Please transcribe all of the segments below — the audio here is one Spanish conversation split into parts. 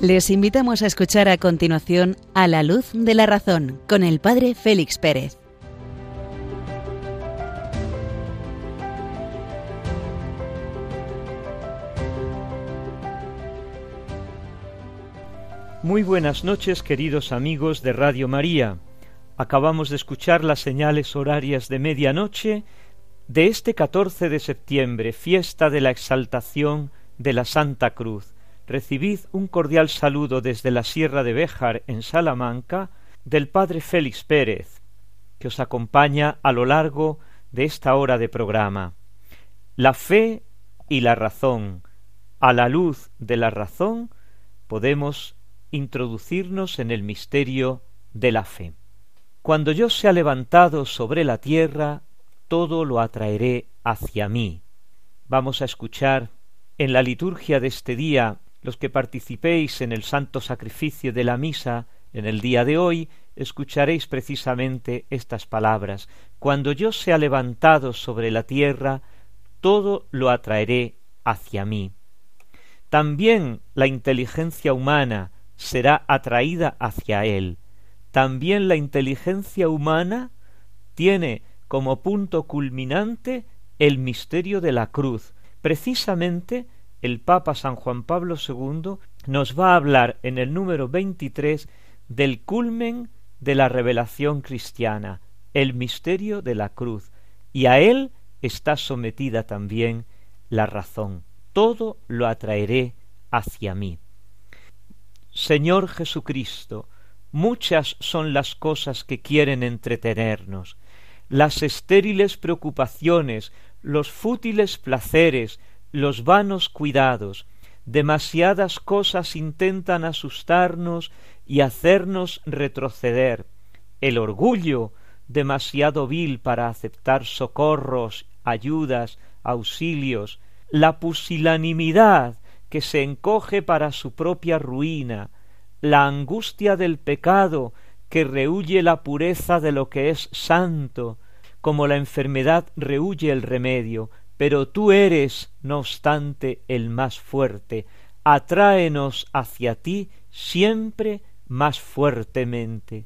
Les invitamos a escuchar a continuación A la luz de la razón con el Padre Félix Pérez. Muy buenas noches queridos amigos de Radio María. Acabamos de escuchar las señales horarias de medianoche de este 14 de septiembre, fiesta de la exaltación de la Santa Cruz recibid un cordial saludo desde la Sierra de Béjar en Salamanca del Padre Félix Pérez, que os acompaña a lo largo de esta hora de programa. La fe y la razón. A la luz de la razón podemos introducirnos en el misterio de la fe. Cuando yo sea levantado sobre la tierra, todo lo atraeré hacia mí. Vamos a escuchar en la liturgia de este día los que participéis en el santo sacrificio de la misa en el día de hoy, escucharéis precisamente estas palabras. Cuando yo sea levantado sobre la tierra, todo lo atraeré hacia mí. También la inteligencia humana será atraída hacia él. También la inteligencia humana tiene como punto culminante el misterio de la cruz, precisamente el Papa San Juan Pablo II nos va a hablar en el número 23 del culmen de la revelación cristiana, el misterio de la cruz, y a él está sometida también la razón. Todo lo atraeré hacia mí. Señor Jesucristo, muchas son las cosas que quieren entretenernos, las estériles preocupaciones, los fútiles placeres, los vanos cuidados, demasiadas cosas intentan asustarnos y hacernos retroceder. El orgullo, demasiado vil para aceptar socorros, ayudas, auxilios, la pusilanimidad que se encoge para su propia ruina, la angustia del pecado que rehuye la pureza de lo que es santo, como la enfermedad rehuye el remedio, pero tú eres, no obstante, el más fuerte. Atráenos hacia ti siempre más fuertemente.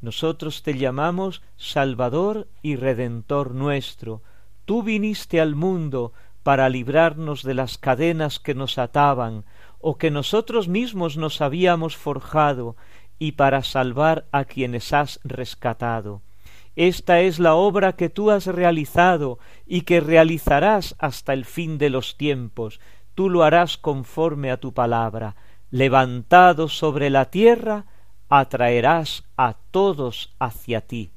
Nosotros te llamamos Salvador y Redentor nuestro. Tú viniste al mundo para librarnos de las cadenas que nos ataban o que nosotros mismos nos habíamos forjado y para salvar a quienes has rescatado. Esta es la obra que tú has realizado y que realizarás hasta el fin de los tiempos. Tú lo harás conforme a tu palabra. Levantado sobre la tierra, atraerás a todos hacia ti.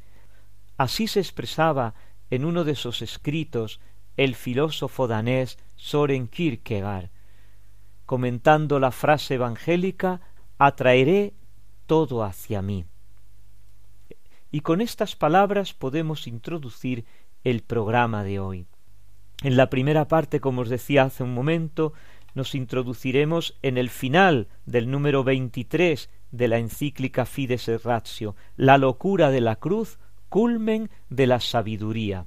Así se expresaba en uno de sus escritos el filósofo danés Soren Kierkegaard, comentando la frase evangélica atraeré todo hacia mí. Y con estas palabras podemos introducir el programa de hoy. En la primera parte, como os decía hace un momento, nos introduciremos en el final del número 23 de la encíclica Fides et Ratio, la locura de la cruz, culmen de la sabiduría.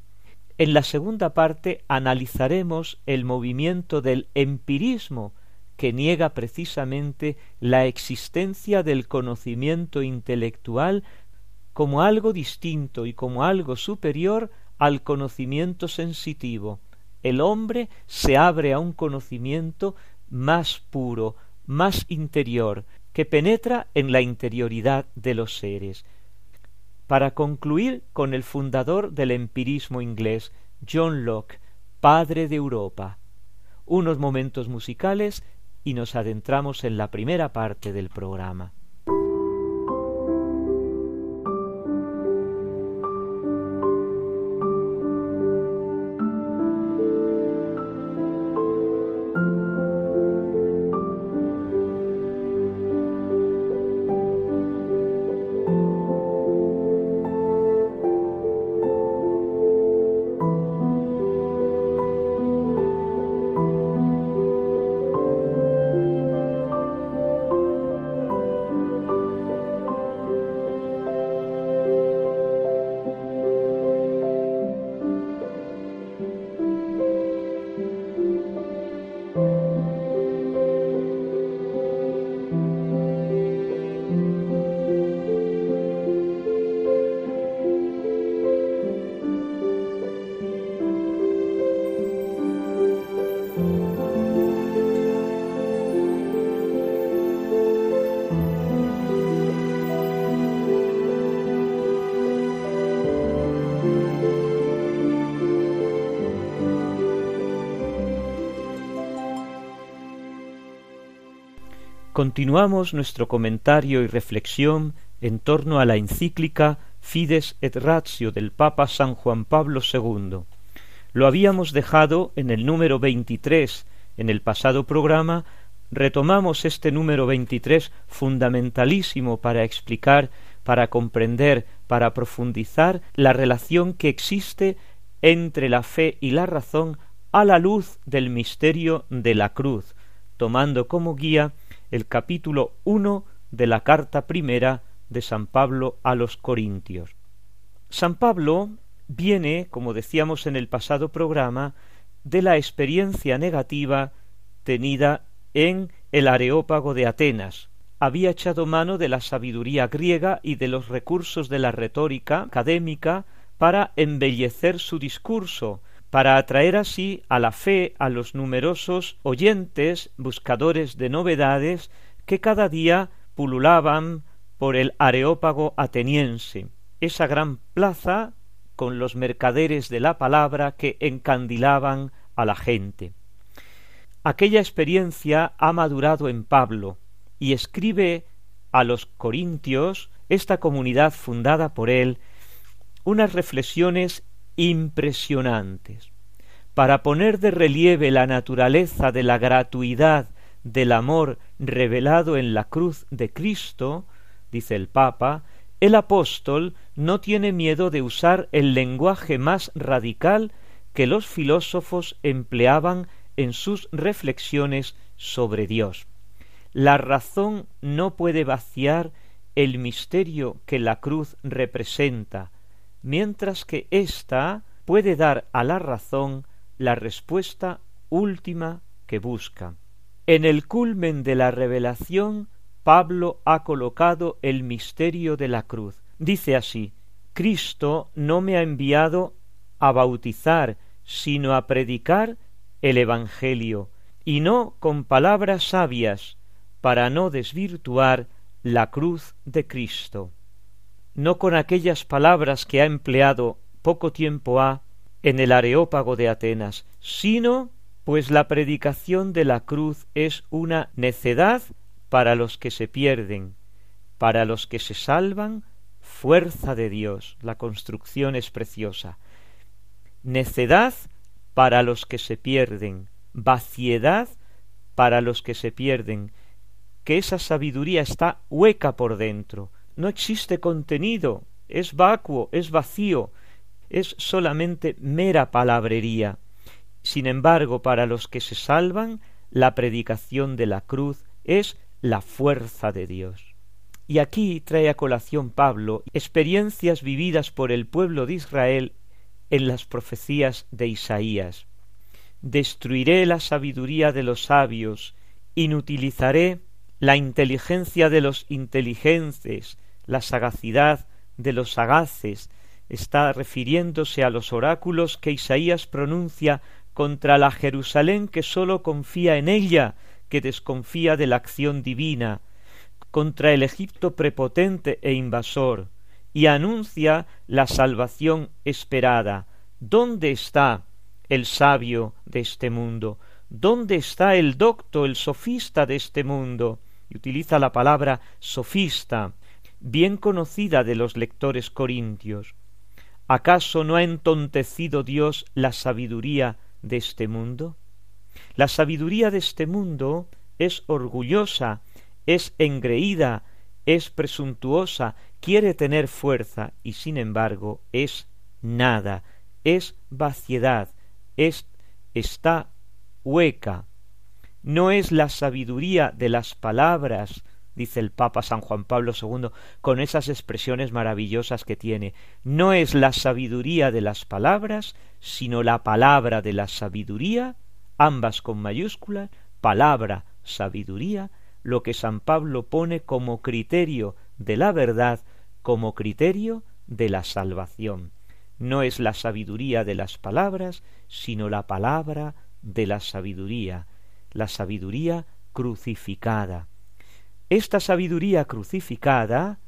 En la segunda parte analizaremos el movimiento del empirismo que niega precisamente la existencia del conocimiento intelectual como algo distinto y como algo superior al conocimiento sensitivo. El hombre se abre a un conocimiento más puro, más interior, que penetra en la interioridad de los seres. Para concluir con el fundador del empirismo inglés, John Locke, padre de Europa. Unos momentos musicales y nos adentramos en la primera parte del programa. Continuamos nuestro comentario y reflexión en torno a la encíclica Fides et Ratio del Papa San Juan Pablo II. Lo habíamos dejado en el número 23 en el pasado programa, retomamos este número 23 fundamentalísimo para explicar, para comprender, para profundizar la relación que existe entre la fe y la razón a la luz del misterio de la cruz, tomando como guía el capítulo uno de la carta primera de San Pablo a los Corintios. San Pablo viene, como decíamos en el pasado programa, de la experiencia negativa tenida en el Areópago de Atenas. Había echado mano de la sabiduría griega y de los recursos de la retórica académica para embellecer su discurso, para atraer así a la fe a los numerosos oyentes buscadores de novedades que cada día pululaban por el Areópago ateniense, esa gran plaza con los mercaderes de la palabra que encandilaban a la gente. Aquella experiencia ha madurado en Pablo y escribe a los Corintios, esta comunidad fundada por él, unas reflexiones impresionantes. Para poner de relieve la naturaleza de la gratuidad del amor revelado en la cruz de Cristo, dice el Papa, el apóstol no tiene miedo de usar el lenguaje más radical que los filósofos empleaban en sus reflexiones sobre Dios. La razón no puede vaciar el misterio que la cruz representa, mientras que ésta puede dar a la razón la respuesta última que busca. En el culmen de la revelación, Pablo ha colocado el misterio de la cruz. Dice así Cristo no me ha enviado a bautizar, sino a predicar el Evangelio, y no con palabras sabias, para no desvirtuar la cruz de Cristo no con aquellas palabras que ha empleado poco tiempo ha en el Areópago de Atenas, sino pues la predicación de la cruz es una necedad para los que se pierden, para los que se salvan, fuerza de Dios. La construcción es preciosa. Necedad para los que se pierden, vaciedad para los que se pierden, que esa sabiduría está hueca por dentro, no existe contenido, es vacuo, es vacío, es solamente mera palabrería. Sin embargo, para los que se salvan, la predicación de la cruz es la fuerza de Dios. Y aquí trae a colación Pablo experiencias vividas por el pueblo de Israel en las profecías de Isaías. Destruiré la sabiduría de los sabios, inutilizaré la inteligencia de los inteligentes, la sagacidad de los sagaces, está refiriéndose a los oráculos que Isaías pronuncia contra la Jerusalén que sólo confía en ella, que desconfía de la acción divina, contra el Egipto prepotente e invasor, y anuncia la salvación esperada. ¿Dónde está el sabio de este mundo? ¿Dónde está el docto, el sofista de este mundo? Y utiliza la palabra sofista, bien conocida de los lectores corintios. ¿Acaso no ha entontecido Dios la sabiduría de este mundo? La sabiduría de este mundo es orgullosa, es engreída, es presuntuosa, quiere tener fuerza y sin embargo es nada, es vaciedad, es está hueca. No es la sabiduría de las palabras dice el Papa San Juan Pablo II, con esas expresiones maravillosas que tiene. No es la sabiduría de las palabras, sino la palabra de la sabiduría, ambas con mayúscula, palabra, sabiduría, lo que San Pablo pone como criterio de la verdad, como criterio de la salvación. No es la sabiduría de las palabras, sino la palabra de la sabiduría, la sabiduría crucificada. Esta sabiduría crucificada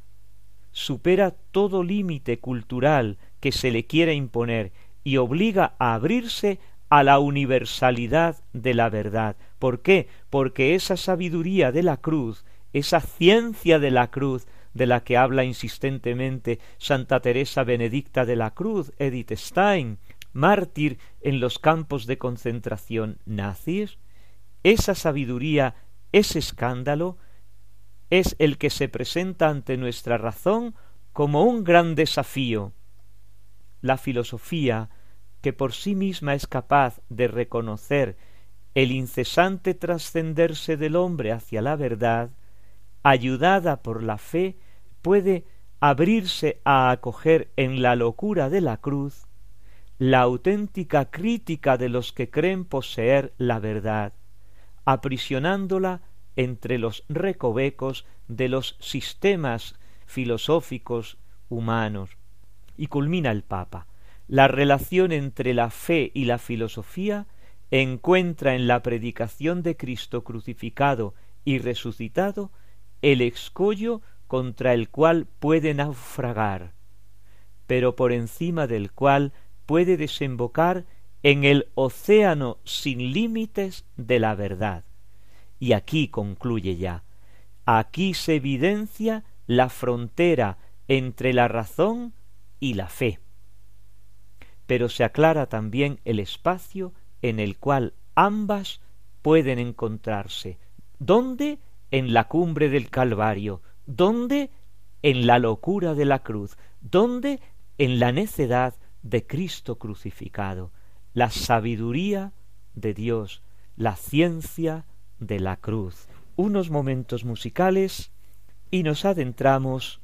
supera todo límite cultural que se le quiera imponer y obliga a abrirse a la universalidad de la verdad. ¿Por qué? Porque esa sabiduría de la cruz, esa ciencia de la cruz, de la que habla insistentemente Santa Teresa Benedicta de la Cruz, Edith Stein, mártir en los campos de concentración nazis, esa sabiduría, ese escándalo, es el que se presenta ante nuestra razón como un gran desafío. La filosofía, que por sí misma es capaz de reconocer el incesante trascenderse del hombre hacia la verdad, ayudada por la fe, puede abrirse a acoger en la locura de la cruz la auténtica crítica de los que creen poseer la verdad, aprisionándola entre los recovecos de los sistemas filosóficos humanos. Y culmina el Papa. La relación entre la fe y la filosofía encuentra en la predicación de Cristo crucificado y resucitado el escollo contra el cual puede naufragar, pero por encima del cual puede desembocar en el océano sin límites de la verdad. Y aquí concluye ya. Aquí se evidencia la frontera entre la razón y la fe. Pero se aclara también el espacio en el cual ambas pueden encontrarse. ¿Dónde? En la cumbre del Calvario. ¿Dónde? En la locura de la cruz. ¿Dónde? En la necedad de Cristo crucificado. La sabiduría de Dios, la ciencia de la cruz. Unos momentos musicales y nos adentramos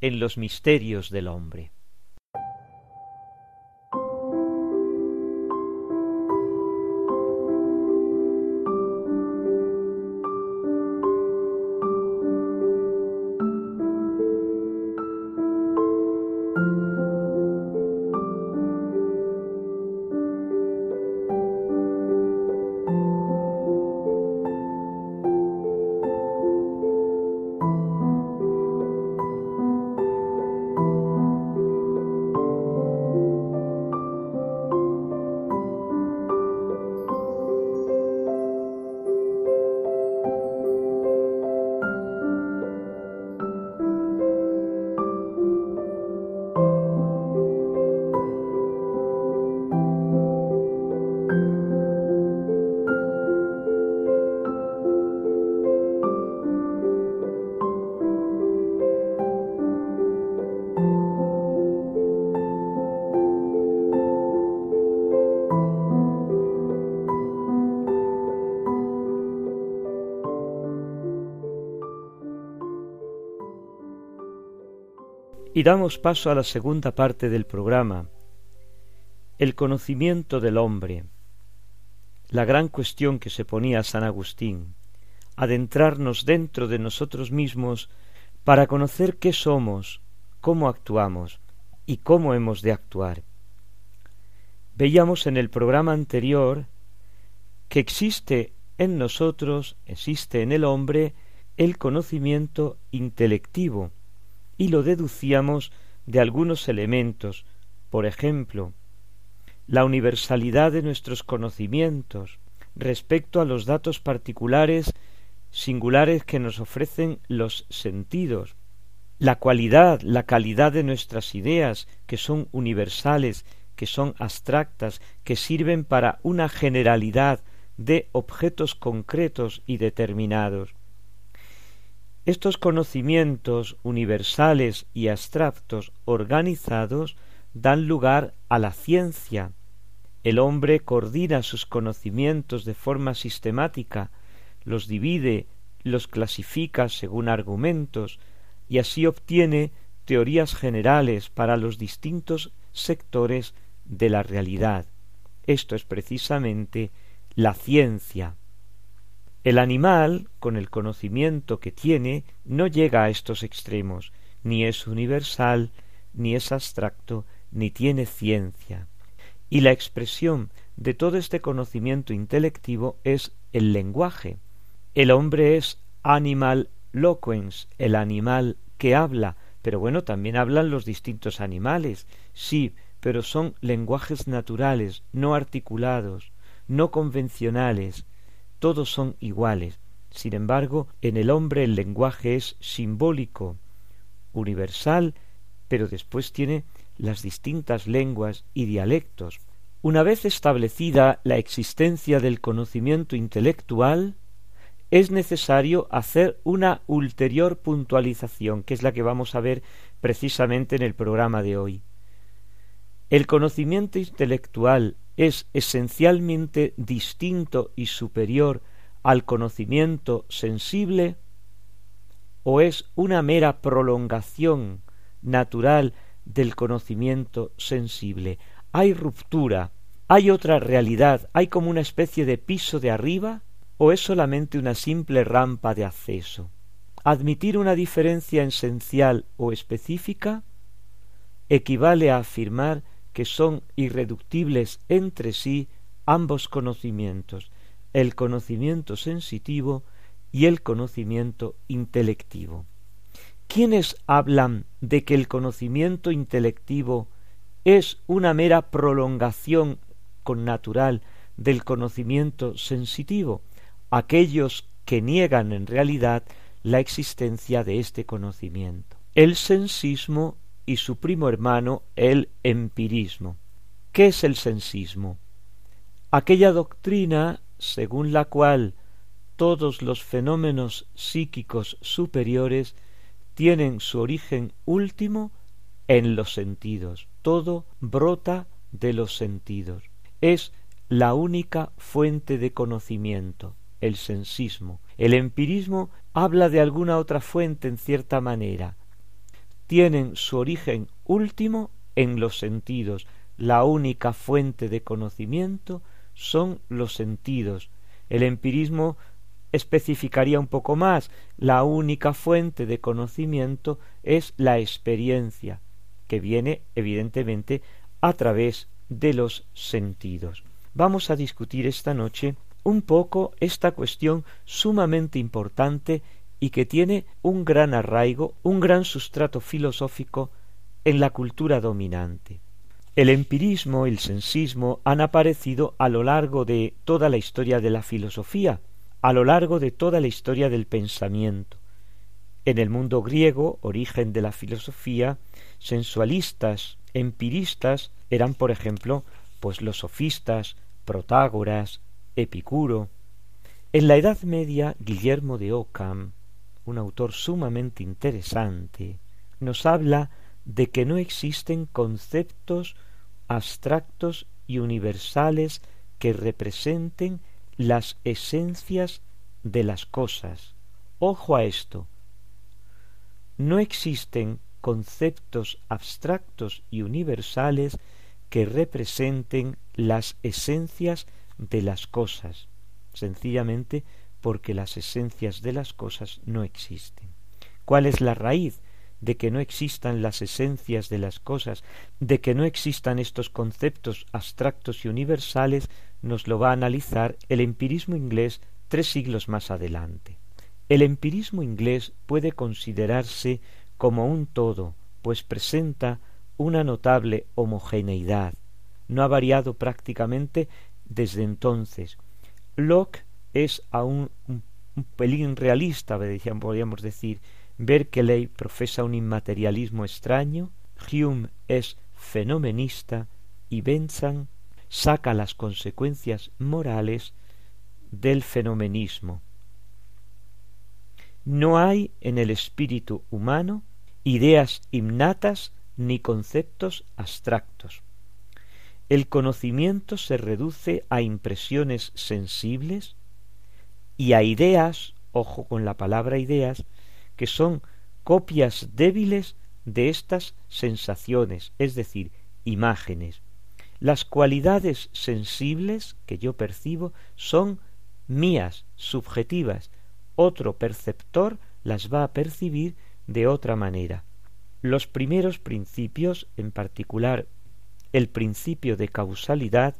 en los misterios del hombre. Y damos paso a la segunda parte del programa, el conocimiento del hombre, la gran cuestión que se ponía San Agustín, adentrarnos dentro de nosotros mismos para conocer qué somos, cómo actuamos y cómo hemos de actuar. Veíamos en el programa anterior que existe en nosotros, existe en el hombre, el conocimiento intelectivo, y lo deducíamos de algunos elementos, por ejemplo, la universalidad de nuestros conocimientos respecto a los datos particulares singulares que nos ofrecen los sentidos, la cualidad, la calidad de nuestras ideas, que son universales, que son abstractas, que sirven para una generalidad de objetos concretos y determinados. Estos conocimientos universales y abstractos organizados dan lugar a la ciencia. El hombre coordina sus conocimientos de forma sistemática, los divide, los clasifica según argumentos, y así obtiene teorías generales para los distintos sectores de la realidad. Esto es precisamente la ciencia. El animal, con el conocimiento que tiene, no llega a estos extremos, ni es universal, ni es abstracto, ni tiene ciencia. Y la expresión de todo este conocimiento intelectivo es el lenguaje. El hombre es animal loquens, el animal que habla, pero bueno, también hablan los distintos animales, sí, pero son lenguajes naturales, no articulados, no convencionales, todos son iguales. Sin embargo, en el hombre el lenguaje es simbólico, universal, pero después tiene las distintas lenguas y dialectos. Una vez establecida la existencia del conocimiento intelectual, es necesario hacer una ulterior puntualización, que es la que vamos a ver precisamente en el programa de hoy. El conocimiento intelectual es esencialmente distinto y superior al conocimiento sensible o es una mera prolongación natural del conocimiento sensible. Hay ruptura, hay otra realidad, hay como una especie de piso de arriba o es solamente una simple rampa de acceso. Admitir una diferencia esencial o específica equivale a afirmar que son irreductibles entre sí ambos conocimientos, el conocimiento sensitivo y el conocimiento intelectivo. ¿Quiénes hablan de que el conocimiento intelectivo es una mera prolongación con natural del conocimiento sensitivo? Aquellos que niegan en realidad la existencia de este conocimiento. El sensismo y su primo hermano el empirismo. ¿Qué es el sensismo? Aquella doctrina según la cual todos los fenómenos psíquicos superiores tienen su origen último en los sentidos. Todo brota de los sentidos. Es la única fuente de conocimiento, el sensismo. El empirismo habla de alguna otra fuente en cierta manera, tienen su origen último en los sentidos. La única fuente de conocimiento son los sentidos. El empirismo especificaría un poco más. La única fuente de conocimiento es la experiencia, que viene evidentemente a través de los sentidos. Vamos a discutir esta noche un poco esta cuestión sumamente importante y que tiene un gran arraigo, un gran sustrato filosófico en la cultura dominante. El empirismo el sensismo han aparecido a lo largo de toda la historia de la filosofía, a lo largo de toda la historia del pensamiento. En el mundo griego, origen de la filosofía, sensualistas, empiristas eran, por ejemplo, pues los sofistas, Protágoras, Epicuro. En la Edad Media, Guillermo de Ockham, un autor sumamente interesante, nos habla de que no existen conceptos abstractos y universales que representen las esencias de las cosas. Ojo a esto. No existen conceptos abstractos y universales que representen las esencias de las cosas. Sencillamente porque las esencias de las cosas no existen. ¿Cuál es la raíz de que no existan las esencias de las cosas, de que no existan estos conceptos abstractos y universales? Nos lo va a analizar el empirismo inglés tres siglos más adelante. El empirismo inglés puede considerarse como un todo, pues presenta una notable homogeneidad. No ha variado prácticamente desde entonces. Locke es aún un, pelín realista, podríamos decir. Berkeley profesa un inmaterialismo extraño, Hume es fenomenista y Bentham saca las consecuencias morales del fenomenismo. No hay en el espíritu humano ideas innatas ni conceptos abstractos. El conocimiento se reduce a impresiones sensibles y a ideas, ojo con la palabra ideas, que son copias débiles de estas sensaciones, es decir, imágenes. Las cualidades sensibles que yo percibo son mías, subjetivas. Otro perceptor las va a percibir de otra manera. Los primeros principios, en particular el principio de causalidad,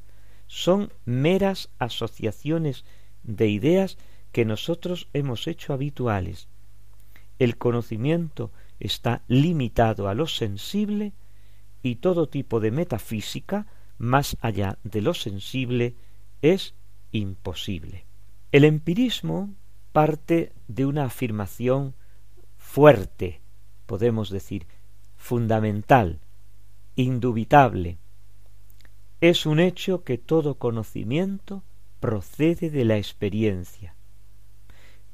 son meras asociaciones de ideas que nosotros hemos hecho habituales. El conocimiento está limitado a lo sensible y todo tipo de metafísica más allá de lo sensible es imposible. El empirismo parte de una afirmación fuerte, podemos decir, fundamental, indubitable. Es un hecho que todo conocimiento procede de la experiencia,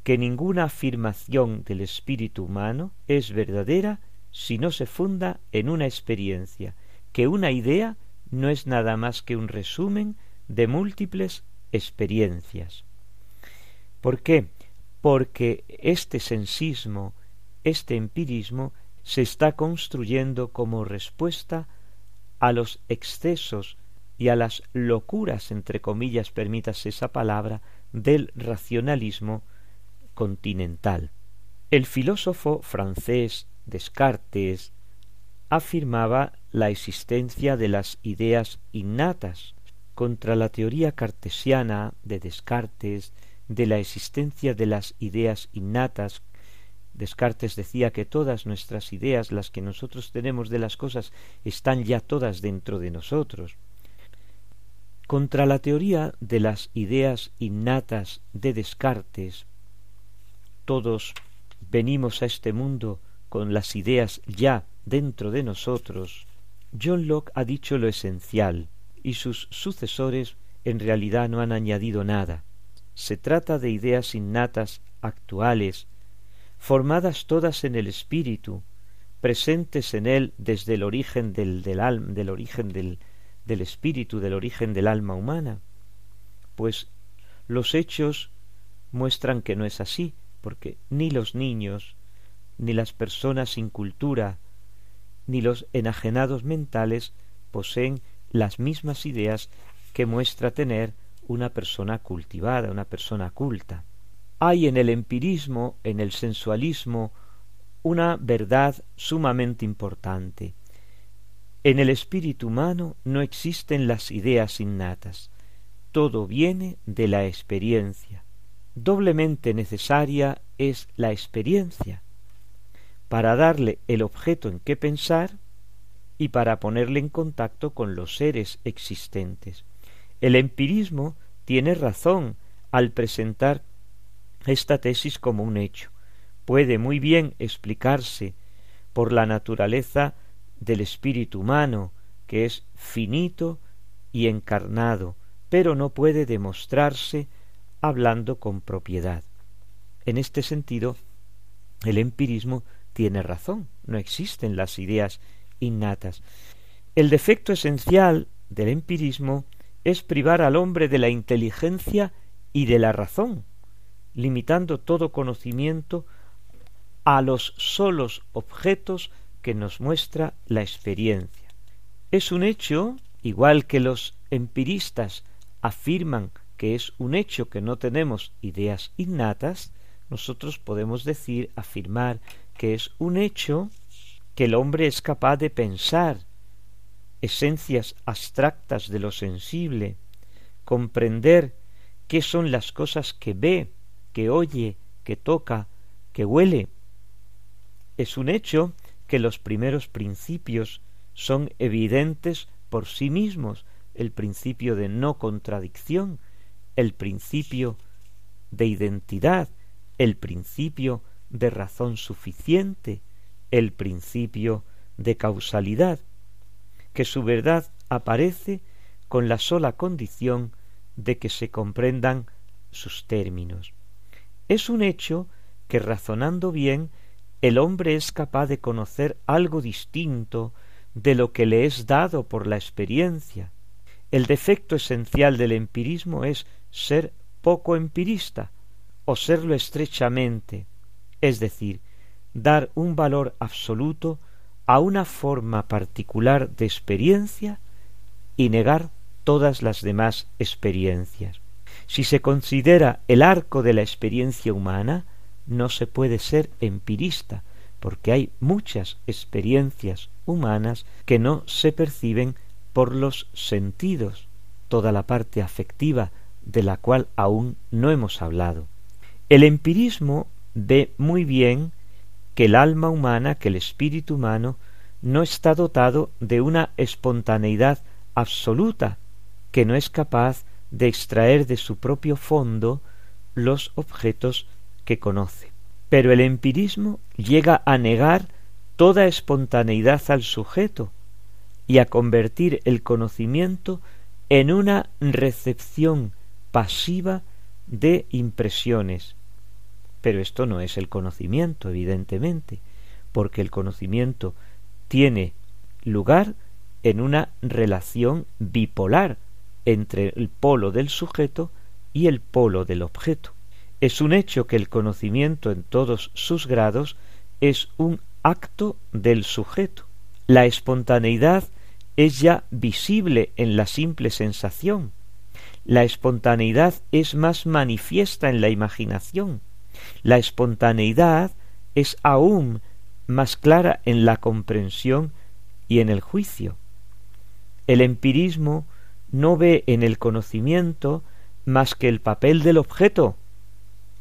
que ninguna afirmación del espíritu humano es verdadera si no se funda en una experiencia, que una idea no es nada más que un resumen de múltiples experiencias. ¿Por qué? Porque este sensismo, este empirismo, se está construyendo como respuesta a los excesos y a las locuras, entre comillas, permítase esa palabra, del racionalismo continental. El filósofo francés Descartes afirmaba la existencia de las ideas innatas contra la teoría cartesiana de Descartes de la existencia de las ideas innatas. Descartes decía que todas nuestras ideas, las que nosotros tenemos de las cosas, están ya todas dentro de nosotros. Contra la teoría de las ideas innatas de Descartes, todos venimos a este mundo con las ideas ya dentro de nosotros, John Locke ha dicho lo esencial, y sus sucesores en realidad no han añadido nada. Se trata de ideas innatas actuales, formadas todas en el espíritu, presentes en él desde el origen del, del, alma, del origen del, del espíritu, del origen del alma humana. Pues los hechos muestran que no es así, porque ni los niños, ni las personas sin cultura, ni los enajenados mentales poseen las mismas ideas que muestra tener una persona cultivada, una persona culta. Hay en el empirismo, en el sensualismo, una verdad sumamente importante. En el espíritu humano no existen las ideas innatas, todo viene de la experiencia. Doblemente necesaria es la experiencia para darle el objeto en que pensar y para ponerle en contacto con los seres existentes. El empirismo tiene razón al presentar esta tesis como un hecho. Puede muy bien explicarse por la naturaleza del espíritu humano, que es finito y encarnado, pero no puede demostrarse hablando con propiedad. En este sentido, el empirismo tiene razón, no existen las ideas innatas. El defecto esencial del empirismo es privar al hombre de la inteligencia y de la razón, limitando todo conocimiento a los solos objetos que nos muestra la experiencia. Es un hecho, igual que los empiristas afirman que es un hecho que no tenemos ideas innatas, nosotros podemos decir, afirmar que es un hecho que el hombre es capaz de pensar esencias abstractas de lo sensible, comprender qué son las cosas que ve, que oye, que toca, que huele. Es un hecho que los primeros principios son evidentes por sí mismos, el principio de no contradicción, el principio de identidad, el principio de razón suficiente, el principio de causalidad, que su verdad aparece con la sola condición de que se comprendan sus términos. Es un hecho que razonando bien el hombre es capaz de conocer algo distinto de lo que le es dado por la experiencia. El defecto esencial del empirismo es ser poco empirista o serlo estrechamente, es decir, dar un valor absoluto a una forma particular de experiencia y negar todas las demás experiencias. Si se considera el arco de la experiencia humana, no se puede ser empirista, porque hay muchas experiencias humanas que no se perciben por los sentidos, toda la parte afectiva de la cual aún no hemos hablado. El empirismo ve muy bien que el alma humana, que el espíritu humano, no está dotado de una espontaneidad absoluta, que no es capaz de extraer de su propio fondo los objetos que conoce. Pero el empirismo llega a negar toda espontaneidad al sujeto y a convertir el conocimiento en una recepción pasiva de impresiones. Pero esto no es el conocimiento, evidentemente, porque el conocimiento tiene lugar en una relación bipolar entre el polo del sujeto y el polo del objeto. Es un hecho que el conocimiento en todos sus grados es un acto del sujeto. La espontaneidad es ya visible en la simple sensación. La espontaneidad es más manifiesta en la imaginación. La espontaneidad es aún más clara en la comprensión y en el juicio. El empirismo no ve en el conocimiento más que el papel del objeto,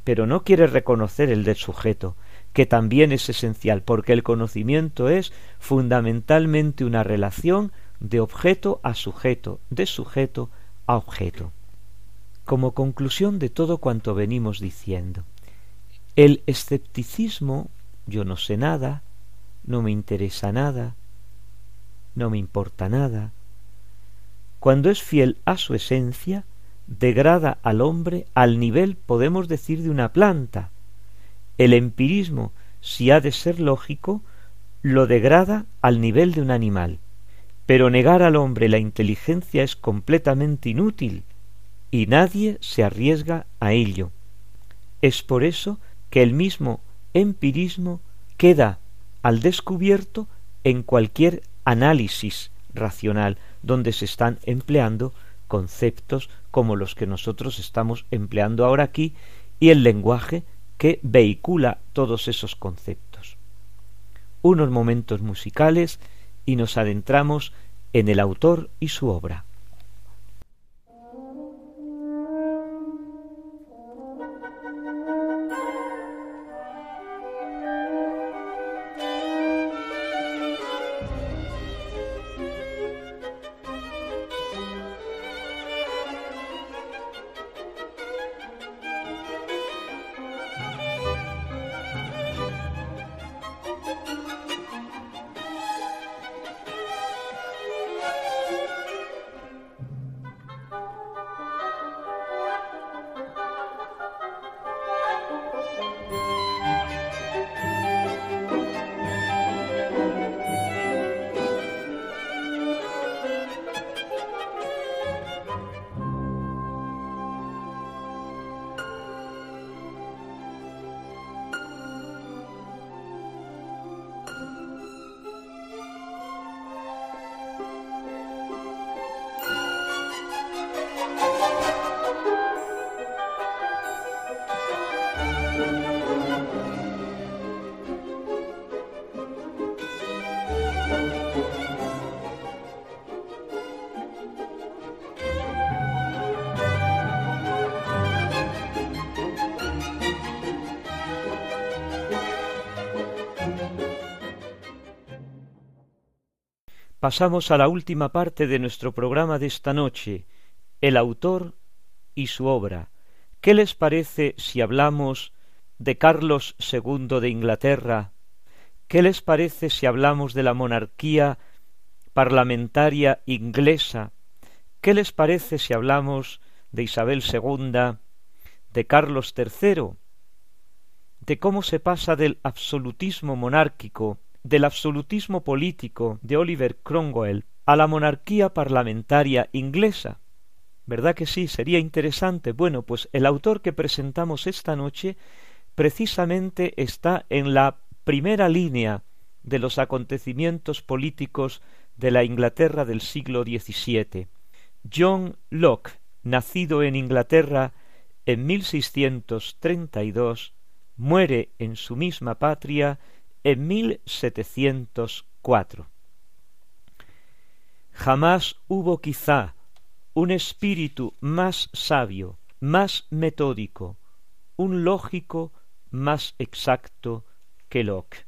pero no quiere reconocer el del sujeto, que también es esencial, porque el conocimiento es fundamentalmente una relación de objeto a sujeto, de sujeto a objeto. Como conclusión de todo cuanto venimos diciendo, el escepticismo, yo no sé nada, no me interesa nada, no me importa nada, cuando es fiel a su esencia, degrada al hombre al nivel, podemos decir, de una planta. El empirismo, si ha de ser lógico, lo degrada al nivel de un animal. Pero negar al hombre la inteligencia es completamente inútil, y nadie se arriesga a ello. Es por eso que el mismo empirismo queda al descubierto en cualquier análisis racional, donde se están empleando conceptos como los que nosotros estamos empleando ahora aquí y el lenguaje que vehicula todos esos conceptos. Unos momentos musicales y nos adentramos en el autor y su obra. Pasamos a la última parte de nuestro programa de esta noche, el autor y su obra. ¿Qué les parece si hablamos de Carlos II de Inglaterra? ¿Qué les parece si hablamos de la monarquía parlamentaria inglesa? ¿Qué les parece si hablamos de Isabel II, de Carlos III, de cómo se pasa del absolutismo monárquico del absolutismo político de Oliver Cromwell a la monarquía parlamentaria inglesa. ¿Verdad que sí? Sería interesante. Bueno, pues el autor que presentamos esta noche precisamente está en la primera línea de los acontecimientos políticos de la Inglaterra del siglo XVII. John Locke, nacido en Inglaterra en 1632, muere en su misma patria en 1704. Jamás hubo quizá un espíritu más sabio, más metódico, un lógico más exacto que Locke.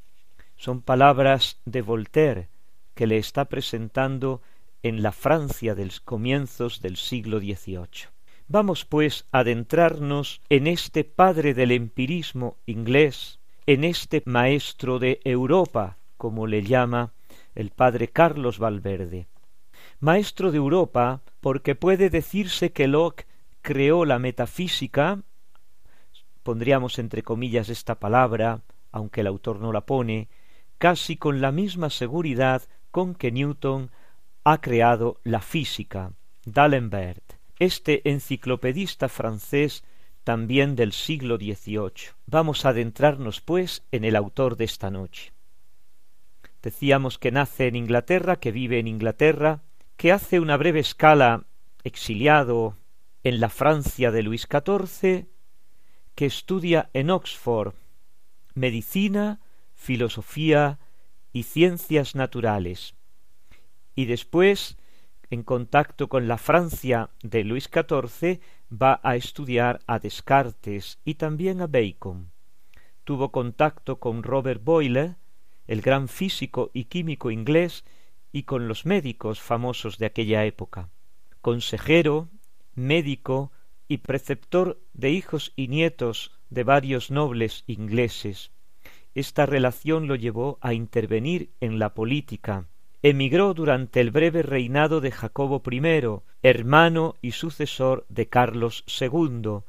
Son palabras de Voltaire, que le está presentando en la Francia de los comienzos del siglo XVIII. Vamos pues a adentrarnos en este padre del empirismo inglés, en este maestro de Europa, como le llama el padre Carlos Valverde. Maestro de Europa porque puede decirse que Locke creó la metafísica, pondríamos entre comillas esta palabra, aunque el autor no la pone, casi con la misma seguridad con que Newton ha creado la física. D'Alembert, este enciclopedista francés también del siglo XVIII. Vamos a adentrarnos, pues, en el autor de esta noche. Decíamos que nace en Inglaterra, que vive en Inglaterra, que hace una breve escala exiliado en la Francia de Luis XIV, que estudia en Oxford medicina, filosofía y ciencias naturales, y después, en contacto con la Francia de Luis XIV, va a estudiar a Descartes y también a Bacon. Tuvo contacto con Robert Boyle, el gran físico y químico inglés, y con los médicos famosos de aquella época. Consejero, médico y preceptor de hijos y nietos de varios nobles ingleses, esta relación lo llevó a intervenir en la política. Emigró durante el breve reinado de Jacobo I, hermano y sucesor de Carlos II.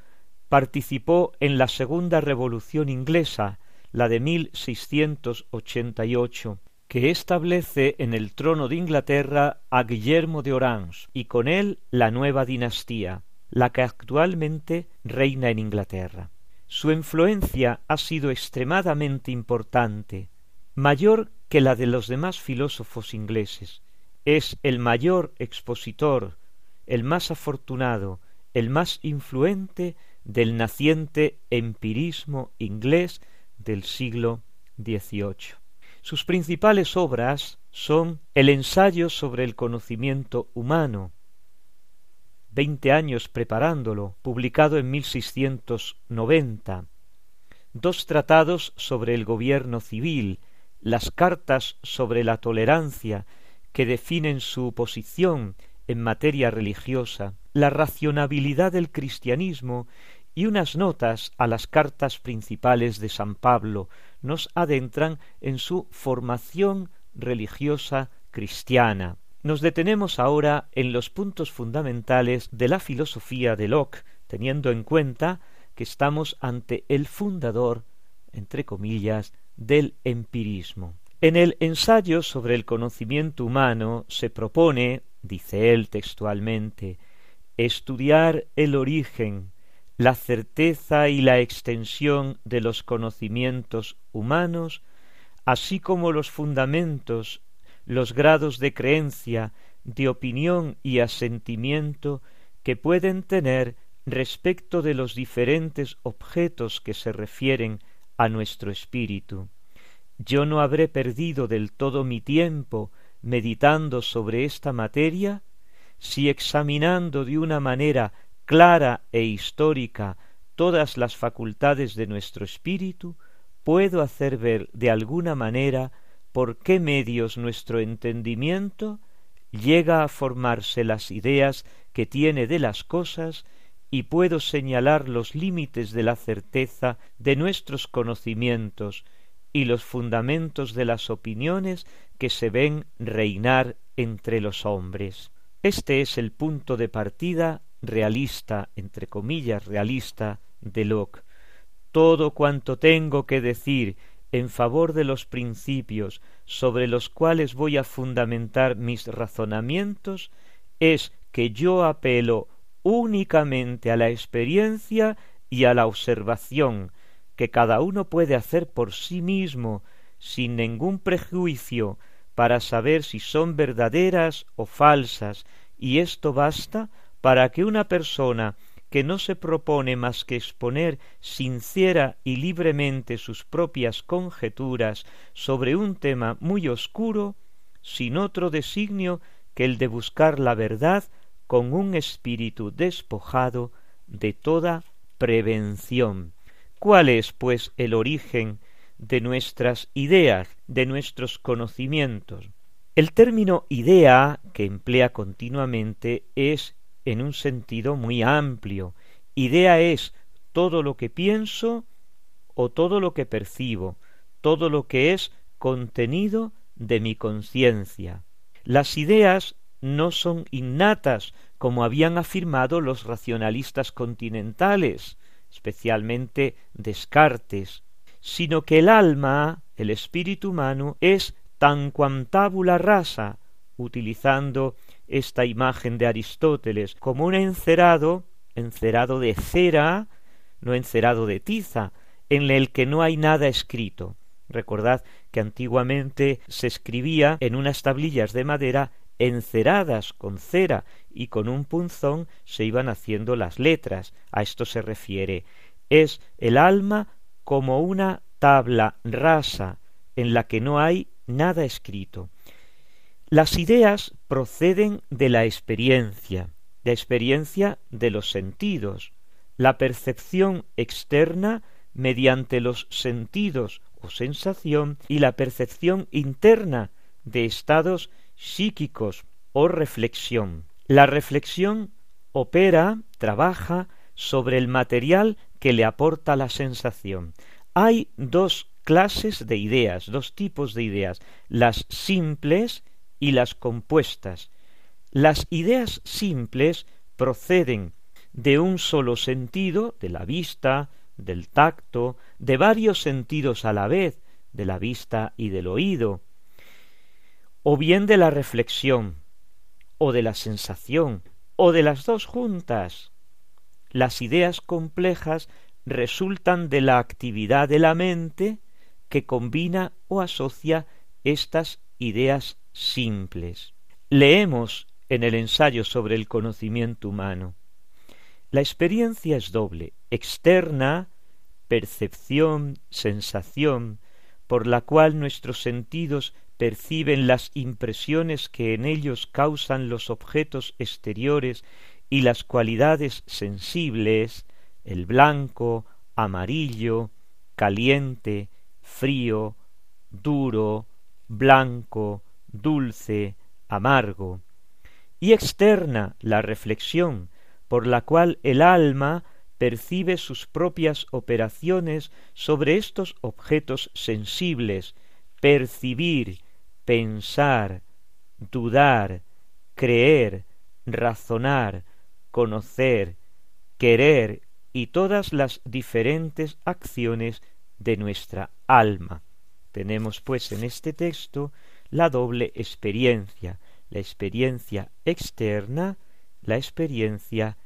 Participó en la segunda revolución inglesa, la de 1688, que establece en el trono de Inglaterra a Guillermo de Orange y con él la nueva dinastía, la que actualmente reina en Inglaterra. Su influencia ha sido extremadamente importante, mayor que la de los demás filósofos ingleses. Es el mayor expositor, el más afortunado, el más influente del naciente empirismo inglés del siglo XVIII. Sus principales obras son el ensayo sobre el conocimiento humano, veinte años preparándolo, publicado en 1690, dos tratados sobre el gobierno civil, las cartas sobre la tolerancia que definen su posición en materia religiosa, la racionabilidad del cristianismo y unas notas a las cartas principales de San Pablo nos adentran en su formación religiosa cristiana. Nos detenemos ahora en los puntos fundamentales de la filosofía de Locke, teniendo en cuenta que estamos ante el fundador, entre comillas, del empirismo. En el ensayo sobre el conocimiento humano se propone, dice él textualmente, estudiar el origen, la certeza y la extensión de los conocimientos humanos, así como los fundamentos los grados de creencia, de opinión y asentimiento que pueden tener respecto de los diferentes objetos que se refieren a nuestro espíritu. Yo no habré perdido del todo mi tiempo meditando sobre esta materia si examinando de una manera clara e histórica todas las facultades de nuestro espíritu, puedo hacer ver de alguna manera por qué medios nuestro entendimiento llega a formarse las ideas que tiene de las cosas y puedo señalar los límites de la certeza de nuestros conocimientos y los fundamentos de las opiniones que se ven reinar entre los hombres. Este es el punto de partida realista, entre comillas realista, de Locke. Todo cuanto tengo que decir en favor de los principios sobre los cuales voy a fundamentar mis razonamientos es que yo apelo únicamente a la experiencia y a la observación que cada uno puede hacer por sí mismo sin ningún prejuicio para saber si son verdaderas o falsas. Y esto basta para que una persona que no se propone más que exponer sincera y libremente sus propias conjeturas sobre un tema muy oscuro, sin otro designio que el de buscar la verdad con un espíritu despojado de toda prevención. ¿Cuál es, pues, el origen de nuestras ideas, de nuestros conocimientos? El término idea que emplea continuamente es en un sentido muy amplio. Idea es todo lo que pienso o todo lo que percibo, todo lo que es contenido de mi conciencia. Las ideas no son innatas, como habían afirmado los racionalistas continentales, especialmente Descartes, sino que el alma, el espíritu humano, es tan cuantábula rasa, utilizando esta imagen de Aristóteles, como un encerado, encerado de cera, no encerado de tiza, en el que no hay nada escrito. Recordad que antiguamente se escribía en unas tablillas de madera enceradas con cera y con un punzón se iban haciendo las letras. A esto se refiere. Es el alma como una tabla rasa en la que no hay nada escrito. Las ideas proceden de la experiencia, de experiencia de los sentidos, la percepción externa mediante los sentidos o sensación y la percepción interna de estados psíquicos o reflexión. La reflexión opera, trabaja sobre el material que le aporta la sensación. Hay dos clases de ideas, dos tipos de ideas, las simples y las compuestas. Las ideas simples proceden de un solo sentido, de la vista, del tacto, de varios sentidos a la vez, de la vista y del oído, o bien de la reflexión, o de la sensación, o de las dos juntas. Las ideas complejas resultan de la actividad de la mente que combina o asocia estas ideas simples. Leemos en el ensayo sobre el conocimiento humano. La experiencia es doble, externa, percepción, sensación, por la cual nuestros sentidos perciben las impresiones que en ellos causan los objetos exteriores y las cualidades sensibles, el blanco, amarillo, caliente, frío, duro, blanco, dulce, amargo, y externa la reflexión, por la cual el alma percibe sus propias operaciones sobre estos objetos sensibles, percibir, pensar, dudar, creer, razonar, conocer, querer y todas las diferentes acciones de nuestra alma. Tenemos pues en este texto la doble experiencia, la experiencia externa, la experiencia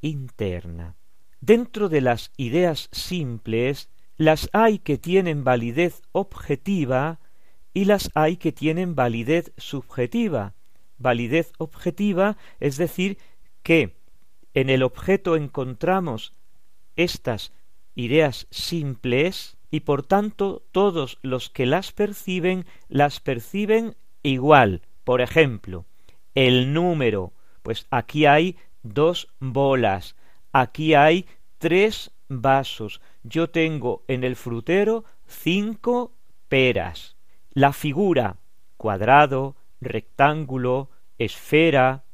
interna. Dentro de las ideas simples, las hay que tienen validez objetiva y las hay que tienen validez subjetiva. Validez objetiva es decir que en el objeto encontramos estas ideas simples y por tanto todos los que las perciben las perciben igual. Por ejemplo, el número, pues aquí hay dos bolas, Aquí hay tres vasos. Yo tengo en el frutero cinco peras. La figura cuadrado, rectángulo, esfera.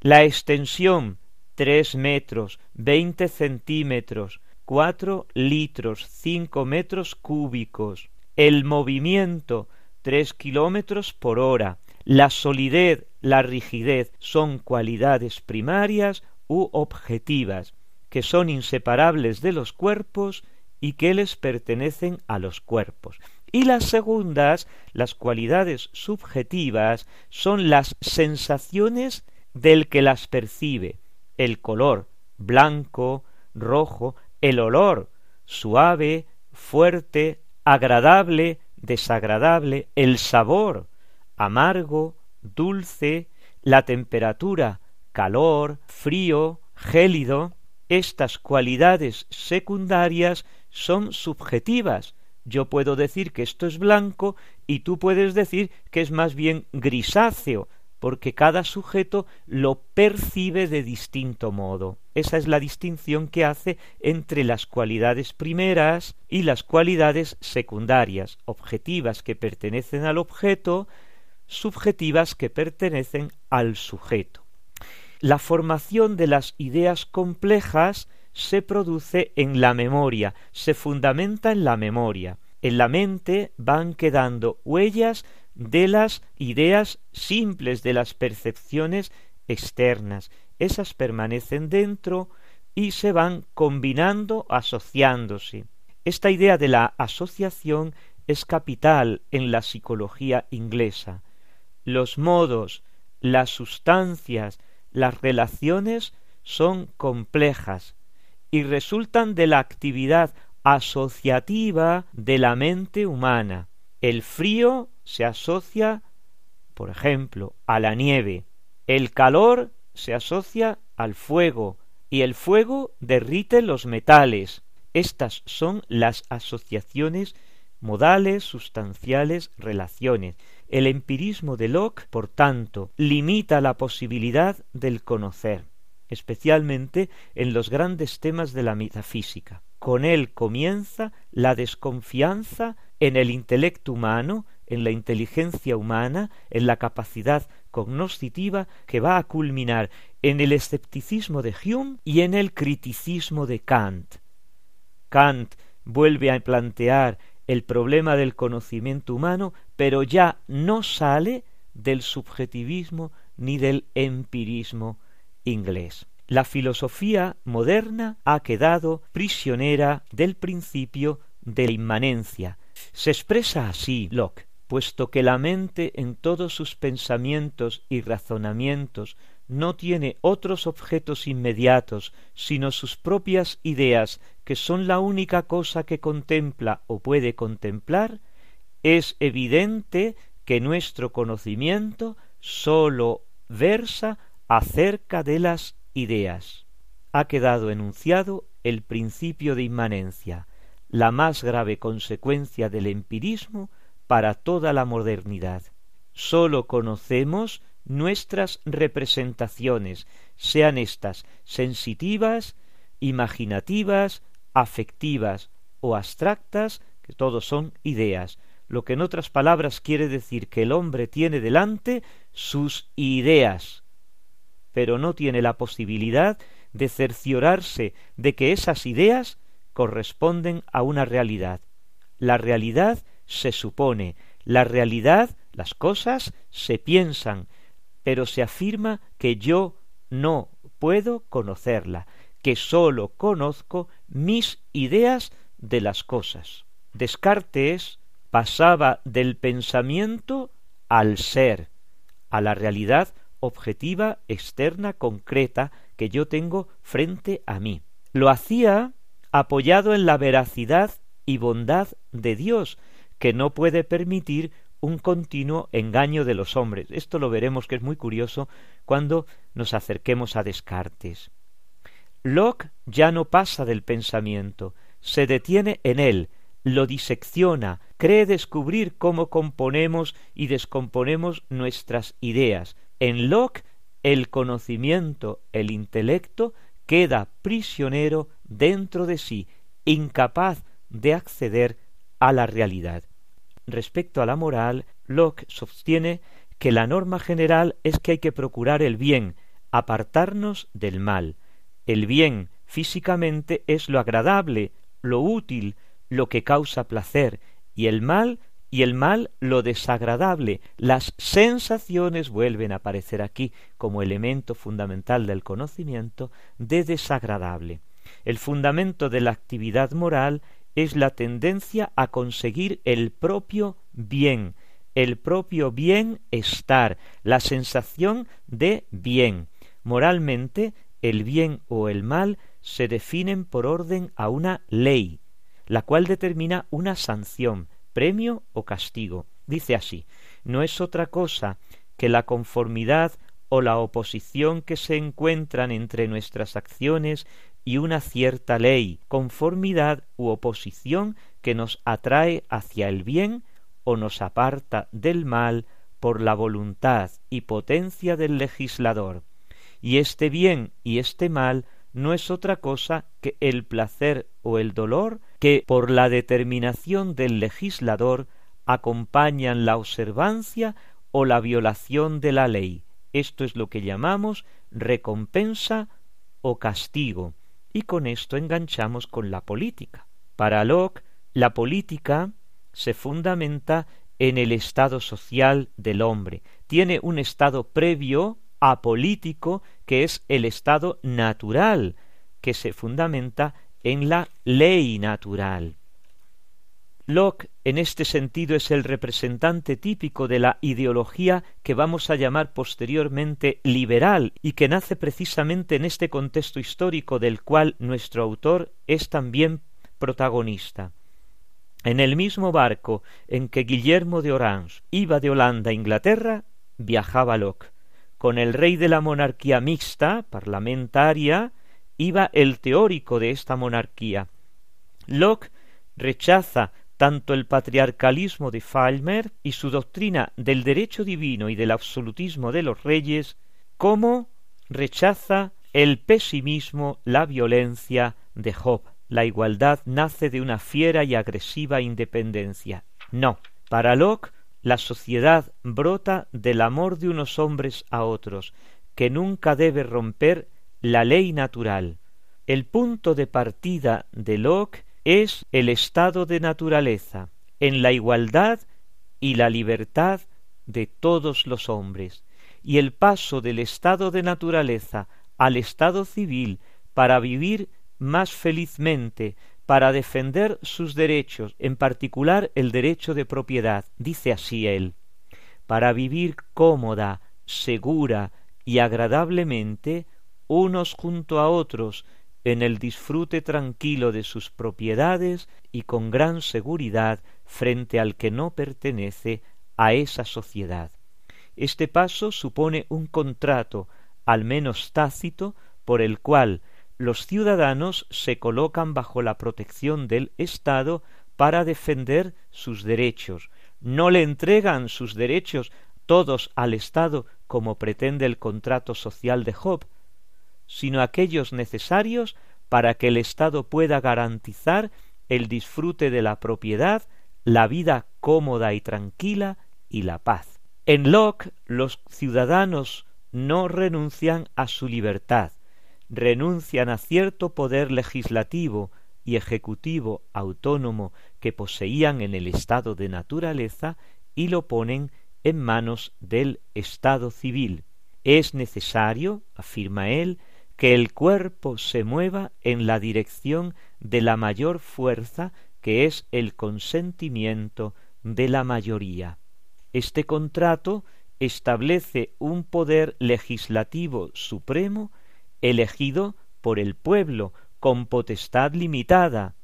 La extensión tres metros, veinte centímetros, cuatro litros, cinco metros cúbicos. El movimiento tres kilómetros por hora. La solidez, la rigidez son cualidades primarias u objetivas, que son inseparables de los cuerpos y que les pertenecen a los cuerpos. Y las segundas, las cualidades subjetivas, son las sensaciones del que las percibe, el color blanco, rojo, el olor suave, fuerte, agradable, desagradable, el sabor amargo, dulce, la temperatura calor, frío, gélido, estas cualidades secundarias son subjetivas. Yo puedo decir que esto es blanco y tú puedes decir que es más bien grisáceo, porque cada sujeto lo percibe de distinto modo. Esa es la distinción que hace entre las cualidades primeras y las cualidades secundarias, objetivas que pertenecen al objeto, subjetivas que pertenecen al sujeto. La formación de las ideas complejas se produce en la memoria, se fundamenta en la memoria. En la mente van quedando huellas de las ideas simples, de las percepciones externas. Esas permanecen dentro y se van combinando, asociándose. Esta idea de la asociación es capital en la psicología inglesa. Los modos, las sustancias, las relaciones son complejas y resultan de la actividad asociativa de la mente humana. El frío se asocia, por ejemplo, a la nieve, el calor se asocia al fuego, y el fuego derrite los metales. Estas son las asociaciones modales, sustanciales, relaciones. El empirismo de Locke, por tanto, limita la posibilidad del conocer, especialmente en los grandes temas de la metafísica. Con él comienza la desconfianza en el intelecto humano, en la inteligencia humana, en la capacidad cognoscitiva que va a culminar en el escepticismo de Hume y en el criticismo de Kant. Kant vuelve a plantear el problema del conocimiento humano, pero ya no sale del subjetivismo ni del empirismo inglés. La filosofía moderna ha quedado prisionera del principio de la inmanencia. Se expresa así Locke puesto que la mente en todos sus pensamientos y razonamientos no tiene otros objetos inmediatos sino sus propias ideas, que son la única cosa que contempla o puede contemplar, es evidente que nuestro conocimiento sólo versa acerca de las ideas. Ha quedado enunciado el principio de inmanencia, la más grave consecuencia del empirismo para toda la modernidad. Sólo conocemos nuestras representaciones, sean éstas sensitivas, imaginativas, afectivas o abstractas, que todos son ideas, lo que en otras palabras quiere decir que el hombre tiene delante sus ideas, pero no tiene la posibilidad de cerciorarse de que esas ideas corresponden a una realidad. La realidad se supone, la realidad, las cosas, se piensan, pero se afirma que yo no puedo conocerla, que sólo conozco mis ideas de las cosas. Descartes pasaba del pensamiento al ser, a la realidad objetiva, externa, concreta, que yo tengo frente a mí. Lo hacía apoyado en la veracidad y bondad de Dios, que no puede permitir un continuo engaño de los hombres. Esto lo veremos que es muy curioso cuando nos acerquemos a Descartes. Locke ya no pasa del pensamiento, se detiene en él, lo disecciona, cree descubrir cómo componemos y descomponemos nuestras ideas. En Locke el conocimiento, el intelecto, queda prisionero dentro de sí, incapaz de acceder a la realidad. Respecto a la moral, Locke sostiene que la norma general es que hay que procurar el bien, apartarnos del mal. El bien físicamente es lo agradable, lo útil, lo que causa placer, y el mal y el mal lo desagradable. Las sensaciones vuelven a aparecer aquí como elemento fundamental del conocimiento de desagradable. El fundamento de la actividad moral es la tendencia a conseguir el propio bien, el propio bienestar, la sensación de bien. Moralmente, el bien o el mal se definen por orden a una ley, la cual determina una sanción, premio o castigo. Dice así, no es otra cosa que la conformidad o la oposición que se encuentran entre nuestras acciones y una cierta ley, conformidad u oposición que nos atrae hacia el bien o nos aparta del mal por la voluntad y potencia del legislador. Y este bien y este mal no es otra cosa que el placer o el dolor que por la determinación del legislador acompañan la observancia o la violación de la ley. Esto es lo que llamamos recompensa o castigo, y con esto enganchamos con la política. Para Locke, la política se fundamenta en el estado social del hombre. Tiene un estado previo apolítico que es el estado natural, que se fundamenta en la ley natural. Locke en este sentido es el representante típico de la ideología que vamos a llamar posteriormente liberal y que nace precisamente en este contexto histórico del cual nuestro autor es también protagonista. En el mismo barco en que Guillermo de Orange iba de Holanda a Inglaterra, viajaba Locke. Con el rey de la monarquía mixta, parlamentaria, iba el teórico de esta monarquía. Locke rechaza tanto el patriarcalismo de Falmer y su doctrina del derecho divino y del absolutismo de los reyes, como rechaza el pesimismo, la violencia de Job. La igualdad nace de una fiera y agresiva independencia. No, para Locke la sociedad brota del amor de unos hombres a otros, que nunca debe romper la ley natural. El punto de partida de Locke es el estado de naturaleza, en la igualdad y la libertad de todos los hombres, y el paso del estado de naturaleza al estado civil para vivir más felizmente, para defender sus derechos, en particular el derecho de propiedad, dice así él, para vivir cómoda, segura y agradablemente unos junto a otros, en el disfrute tranquilo de sus propiedades y con gran seguridad frente al que no pertenece a esa sociedad. Este paso supone un contrato, al menos tácito, por el cual los ciudadanos se colocan bajo la protección del Estado para defender sus derechos. No le entregan sus derechos todos al Estado como pretende el contrato social de Job, sino aquellos necesarios para que el Estado pueda garantizar el disfrute de la propiedad, la vida cómoda y tranquila y la paz. En Locke los ciudadanos no renuncian a su libertad, renuncian a cierto poder legislativo y ejecutivo autónomo que poseían en el estado de naturaleza y lo ponen en manos del Estado civil. Es necesario, afirma él, que el cuerpo se mueva en la dirección de la mayor fuerza que es el consentimiento de la mayoría. Este contrato establece un poder legislativo supremo elegido por el pueblo con potestad limitada,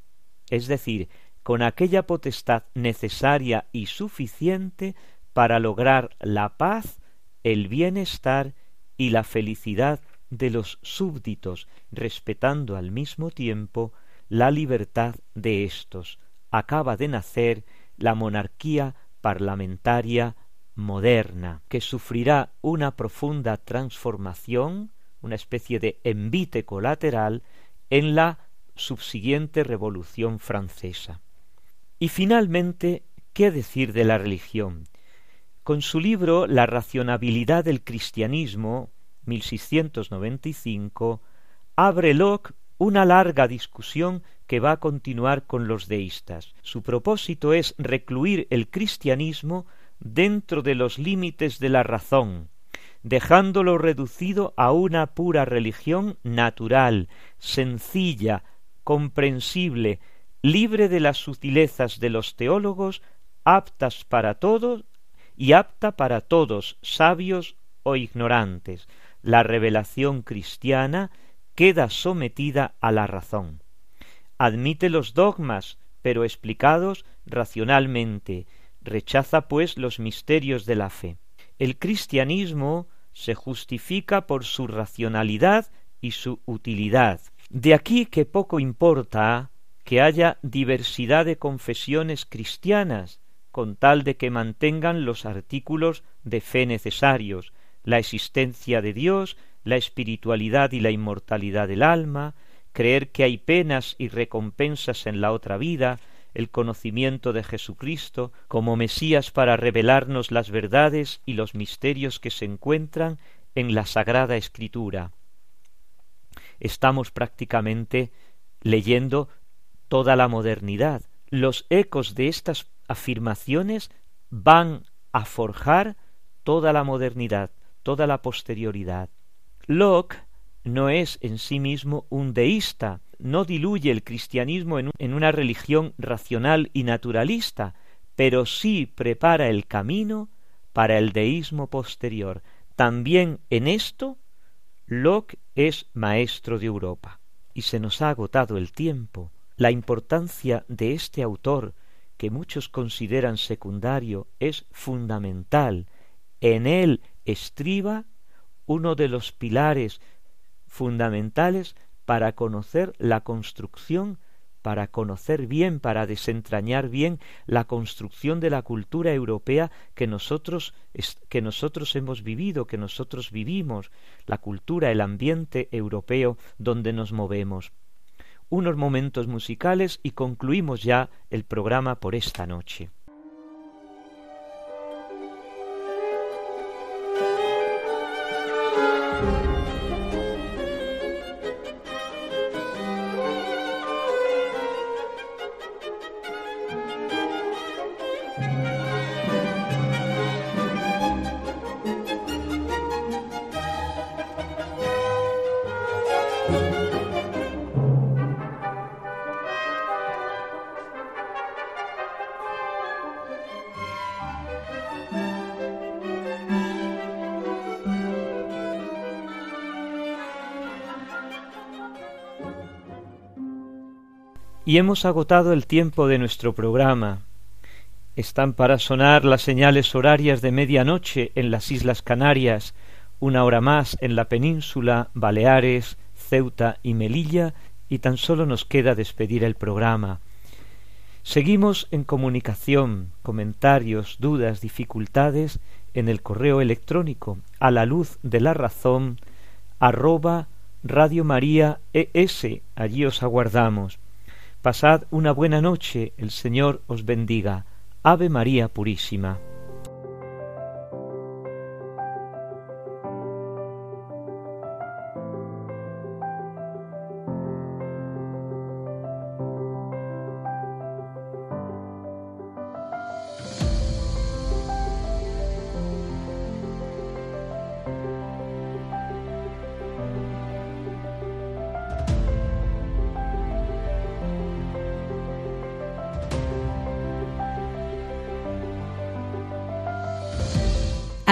es decir, con aquella potestad necesaria y suficiente para lograr la paz, el bienestar y la felicidad de los súbditos, respetando al mismo tiempo la libertad de éstos. Acaba de nacer la monarquía parlamentaria moderna, que sufrirá una profunda transformación, una especie de envite colateral, en la subsiguiente Revolución francesa. Y finalmente, ¿qué decir de la religión? Con su libro La racionabilidad del cristianismo, 1695, abre Locke una larga discusión que va a continuar con los deístas. Su propósito es recluir el cristianismo dentro de los límites de la razón, dejándolo reducido a una pura religión natural, sencilla, comprensible, libre de las sutilezas de los teólogos, aptas para todos y apta para todos, sabios o ignorantes, la revelación cristiana queda sometida a la razón. Admite los dogmas, pero explicados racionalmente, rechaza pues los misterios de la fe. El cristianismo se justifica por su racionalidad y su utilidad. De aquí que poco importa que haya diversidad de confesiones cristianas, con tal de que mantengan los artículos de fe necesarios, la existencia de Dios, la espiritualidad y la inmortalidad del alma, creer que hay penas y recompensas en la otra vida, el conocimiento de Jesucristo como Mesías para revelarnos las verdades y los misterios que se encuentran en la Sagrada Escritura. Estamos prácticamente leyendo toda la modernidad. Los ecos de estas afirmaciones van a forjar toda la modernidad, toda la posterioridad. Locke no es en sí mismo un deísta, no diluye el cristianismo en, una religión racional y naturalista, pero sí prepara el camino para el deísmo posterior. También en esto Locke es maestro de Europa. Y se nos ha agotado el tiempo. La importancia de este autor, que muchos consideran secundario, es fundamental. En él estriba uno de los pilares fundamentales para conocer la construcción, para conocer bien, para desentrañar bien la construcción de la cultura europea que nosotros, que nosotros hemos vivido, que nosotros vivimos, la cultura, el ambiente europeo donde nos movemos. Unos momentos musicales y concluimos ya el programa por esta noche. Y hemos agotado el tiempo de nuestro programa. Están para sonar las señales horarias de medianoche en las Islas Canarias, una hora más en la península, Baleares, Ceuta y Melilla, y tan solo nos queda despedir el programa. Seguimos en comunicación, comentarios, dudas, dificultades en el correo electrónico a la luz de la razón arroba Radio María ES. Allí os aguardamos. Pasad una buena noche, el Señor os bendiga. Ave María Purísima.